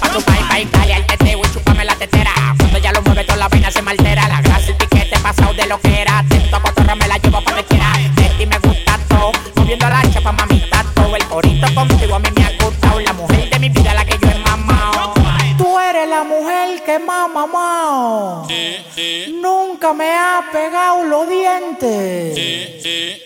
pa' tu bang bang. Dale al teteo y chúpame la tetera. Cuando ya lo mueve toda la vaina se me altera. La grasa y piquete pasado de lo que era. Atento a cotorra me la llevo pa' donde quiera. De ti me gusta todo. Moviendo la chapa mamita todo. El corito contigo a mí me ha gustado. La mujer de mi vida la que yo he mamado. Tú eres la mujer que más mamado. Nunca me ha pegado los dientes. la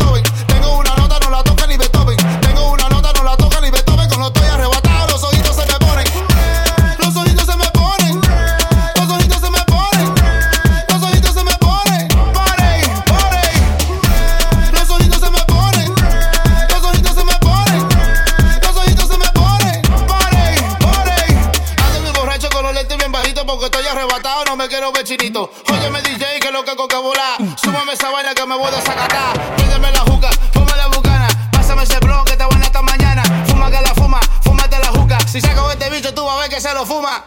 Chinito. Óyeme DJ, que lo que coca volar. Súbame esa vaina que me voy a desacatar. Préndeme la juca, fuma la bucana. Pásame ese blon que está buena esta mañana. Fuma que la fuma, fúmate la juca. Si saco este bicho, tú vas a ver que se lo fuma,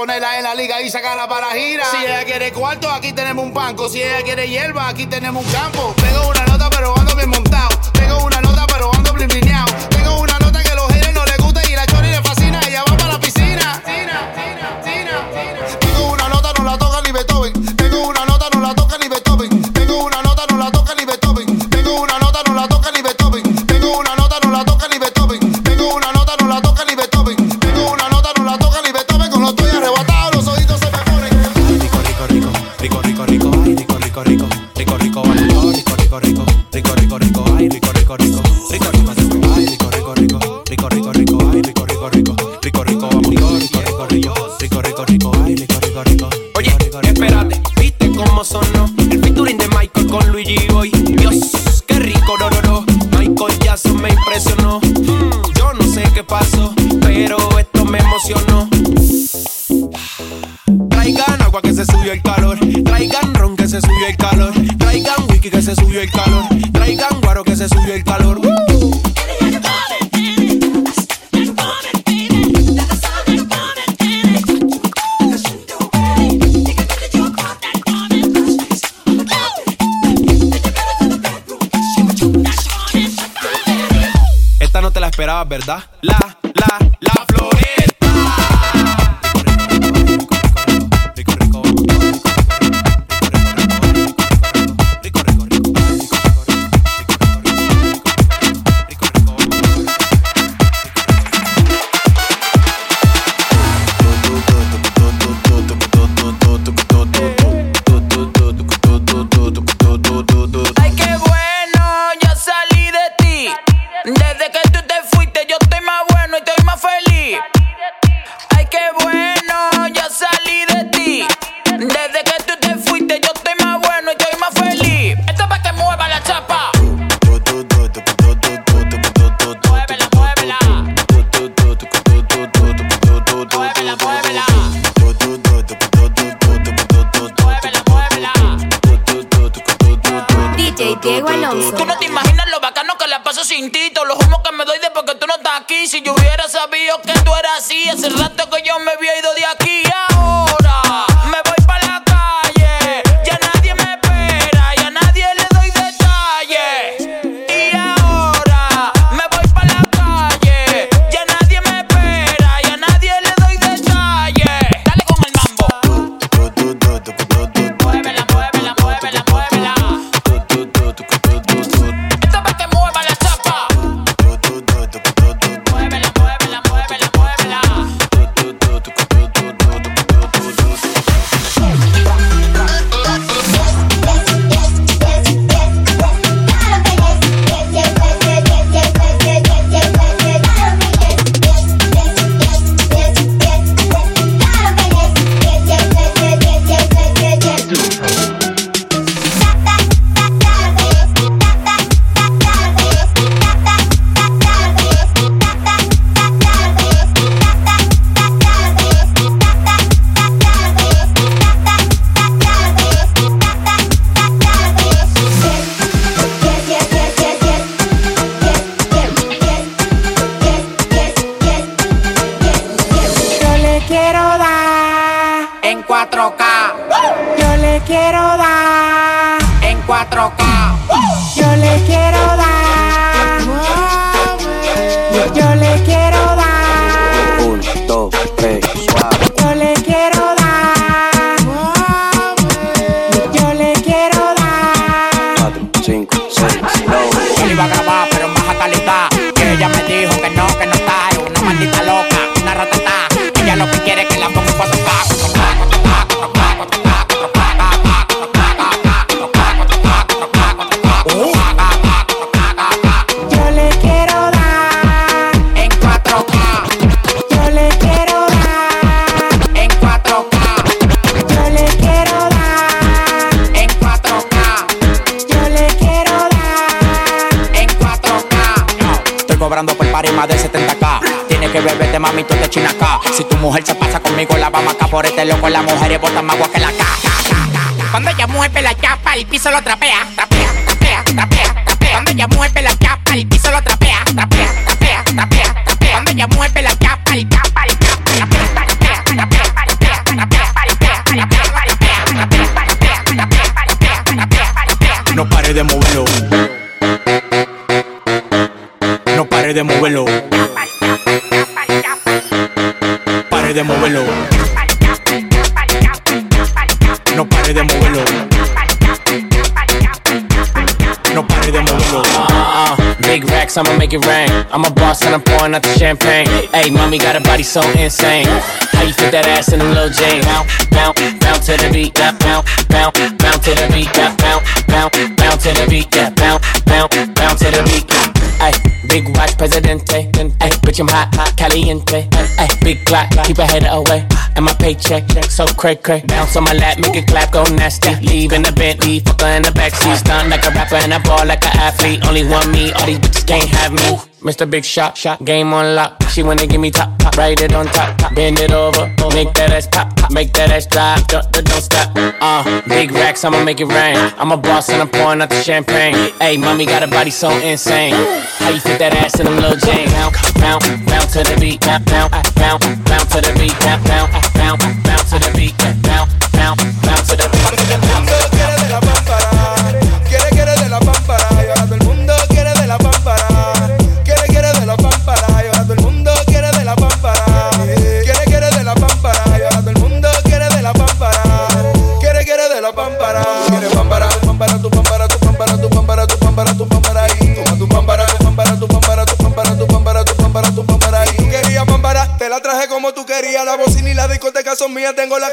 ponerla en la liga y sacarla para gira. Si ella quiere cuarto, aquí tenemos un banco. Si ella quiere hierba, aquí tenemos un campo. Tengo una nota, pero ando bien montado. Tengo una nota, pero ando blineado. Se subió el calor. Traigan whisky que se subió el calor. Traigan guaro que se subió el calor. Esta no te la esperabas, ¿verdad? La What? Mami, tú de china acá. Si tu mujer se pasa conmigo, la vamos acá por este loco. La mujer es bota más agua que la ca. Cuando ella mueve la chapa, el piso lo trapea, trapea, trapea, trapea, trapea. Cuando ella mueve la chapa, el piso lo trapea, trapea, trapea, trapea, trapea. Cuando ella mueve la chapa, el chapa, el chapa, trapea, trapea, trapea, trapea. No pare de moverlo. No pare de moverlo. Racks, I'ma make it rain. I'm a boss and I'm pouring out the champagne. Hey, mommy got a body so insane. How you fit that ass in them little jeans? Bounce, bounce, bounce to the beat, yeah, bounce, bounce, bounce to the beat, yeah, bounce, bounce, bounce to the beat, yeah, bounce, bounce, bounce to the beat. Ay, big watch, presidente. Eh? Ay, eh, bitch, I'm hot, hot, caliente. Ay, eh, big clock, keep your head away. And my paycheck, so cray cray. Bounce on my lap, make it clap, go nasty. Leave in the Bentley, fucker in the backseat. Stunt like a rapper and I ball like an athlete. Only one me, all these bitches can't have me. Mr. Big Shot, shot, game on lock. She wanna give me top, top, ride it on top, top, bend it over, make that ass pop, pop, make that ass drop, don't, don't stop. Uh, big racks, I'ma make it rain. I'm a boss and I'm pouring out the champagne. Hey, mommy got a body so insane. How you fit that ass in them little jeans? Bounce, bounce, bounce to the beat, bounce, bounce, bounce, bounce to the beat, bounce, bounce, bounce, bounce to the beat, bounce, bounce, bounce to the beat. Mías, tengo la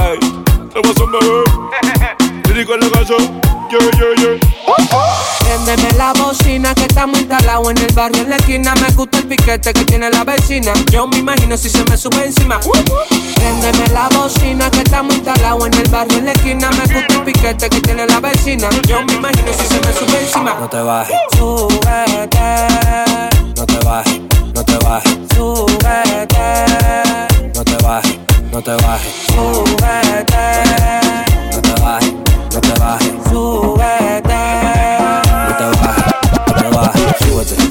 Ay, la. Préndeme bocina que estamos instalados en el barrio en la esquina. Me gusta el piquete que tiene la vecina. Yo me imagino si se me sube encima. Préndeme la bocina que estamos instalados en el barrio en la esquina. Me gusta el piquete que tiene la vecina. Yo me imagino si se me sube encima. No te bajes, Súbete, no te bajes, no te bajes, súbete, no te bajes, no te bajes, súbete, no te bajes, no te bajes, súbete.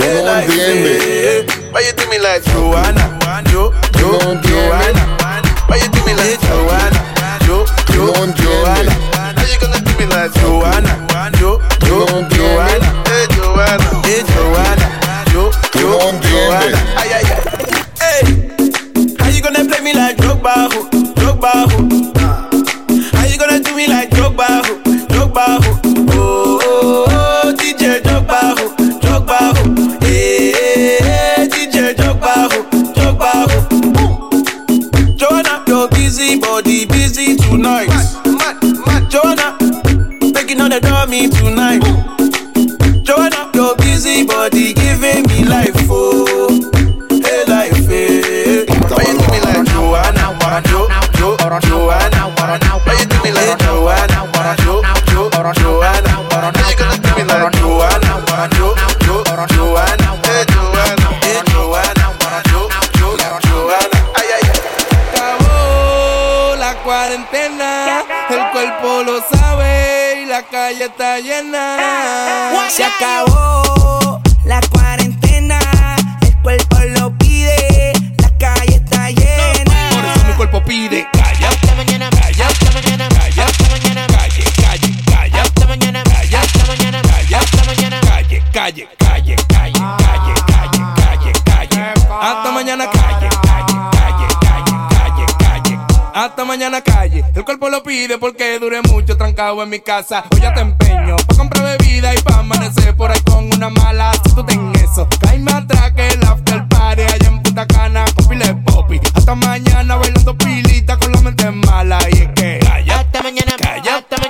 No life, entiendes. eh. Why you do me like Joanna? Jo, Jo. Joanna. Why you do me like Joanna? Jo, Jo. Joanna. How you gonna do me like Joanna? Lo sabe y la calle está llena. Se acabó la cuarentena, el cuerpo lo calle. El cuerpo lo pide porque duré mucho trancado en mi casa. Hoy ya te empeño pa comprar bebida y pa amanecer por ahí con una mala. Si tú ten eso, caíme atrás que el after party allá en Punta Cana con pile popi. Hasta mañana bailando pilita con la mente mala y es que calla, Hasta mañana, Calla. hasta mañana,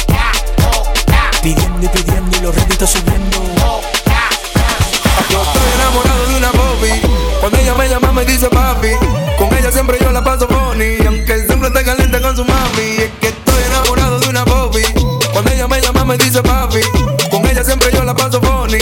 Pidiendo y pidiendo y los réditos subiendo. Yo estoy enamorado de una Bobby. Cuando ella me llama me dice papi. Con ella siempre yo la paso funny. Aunque siempre esté caliente con su mami. Es que estoy enamorado de una Bobby. Cuando ella me llama me dice papi. Con ella siempre yo la paso funny.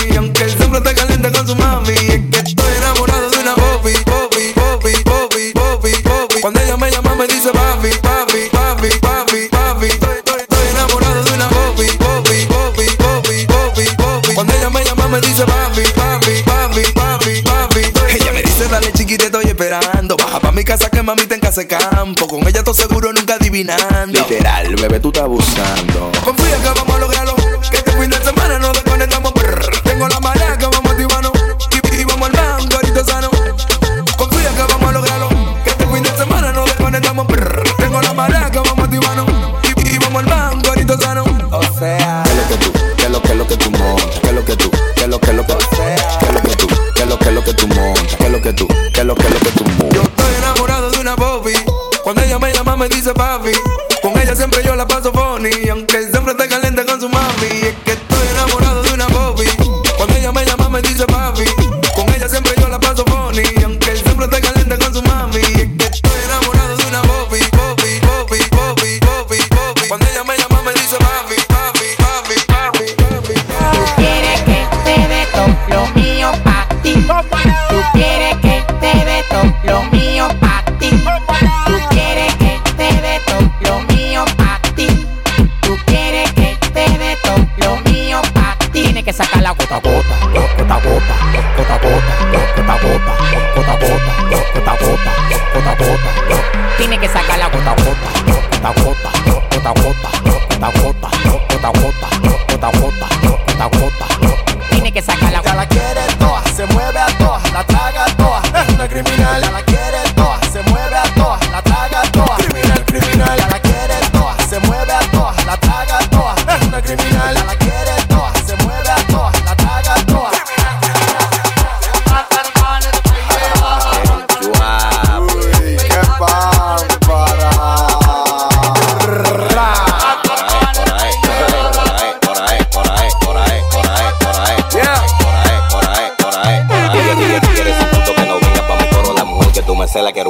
Me dice papi, papi, papi, papi, papi. Ella me dice dale chiquita estoy esperando. Baja pa' mi casa que mamita en casa de campo. Con ella todo seguro nunca adivinando. Literal, bebé, tú estás abusando. Confía que vamos me llama me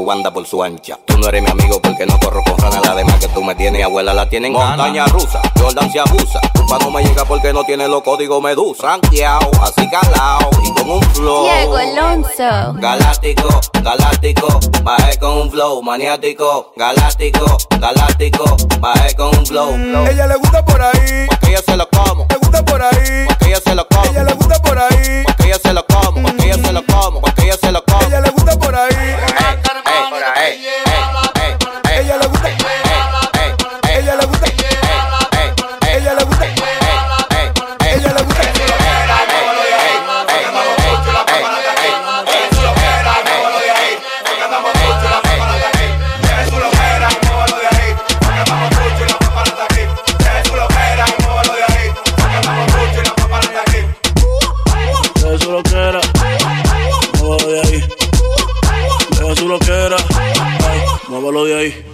querubanda por su ancha. Tú no eres mi amigo porque no corro con rana. La demás que tú me tienes, abuela la tienen Montaña rusa, Jordan se abusa. Pa' no me llega porque no tiene los códigos medusa. Ranqueado, así calao y con un flow. Diego Alonso. Galáctico, galáctico, bajé con un flow maniático. Galáctico, galáctico, bajé con un flow. Ella le gusta por ahí. Porque yo se lo como. Le gusta por ahí. Porque yo se lo como. Ella le gusta por ahí. Porque yo se lo como. Porque yo se lo como. Porque yo se lo como. Ella le gusta por ahí. Ey, loquera, de ahí.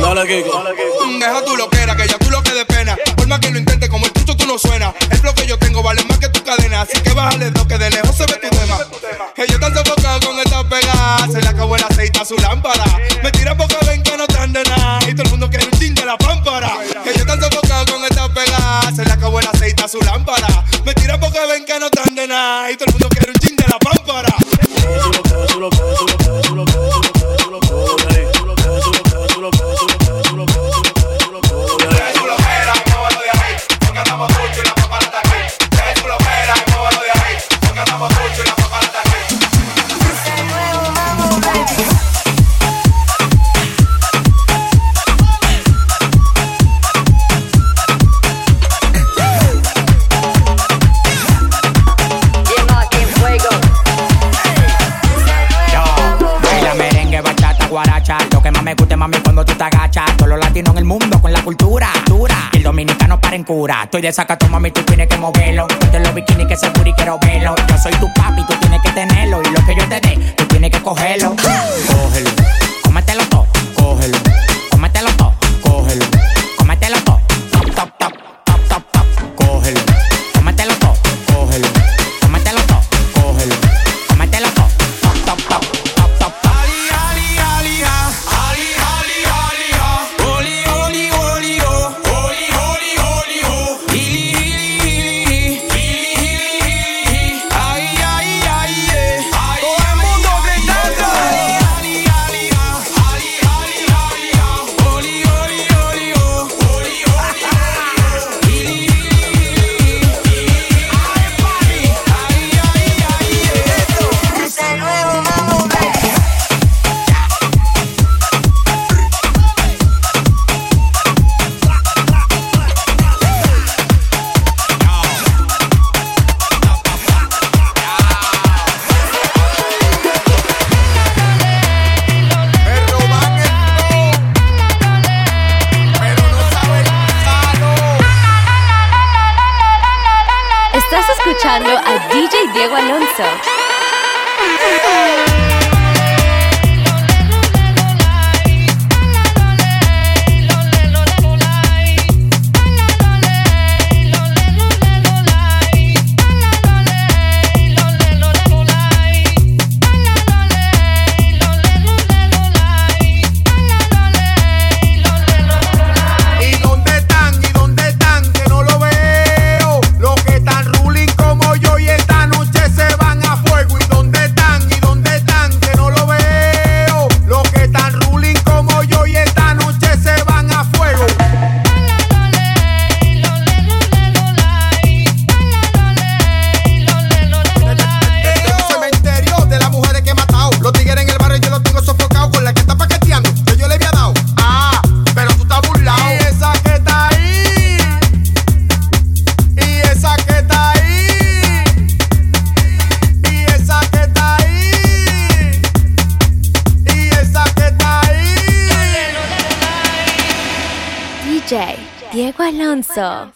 Dale, Kiko. Deja tu loquera, que ya tú lo que de pena. Por más que lo intentes, como el tuyo tú no suena. El flow que yo tengo vale más que tu cadena. Así que bájale dos, que de lejos se ve tu tema. Ellos están sofocados con esta pegada. Se le acabó el aceite a su lámpara. Me tiran porque ven que no están de nada. Y todo el mundo quiere un chin de la pámpara. Ellos están sofocados con esta pegada. Se le acabó el aceite a su lámpara. Estoy de saca, toma mami, tú tienes que moverlo. De los bikinis que se y quiero verlo. Yo soy tu myself. 的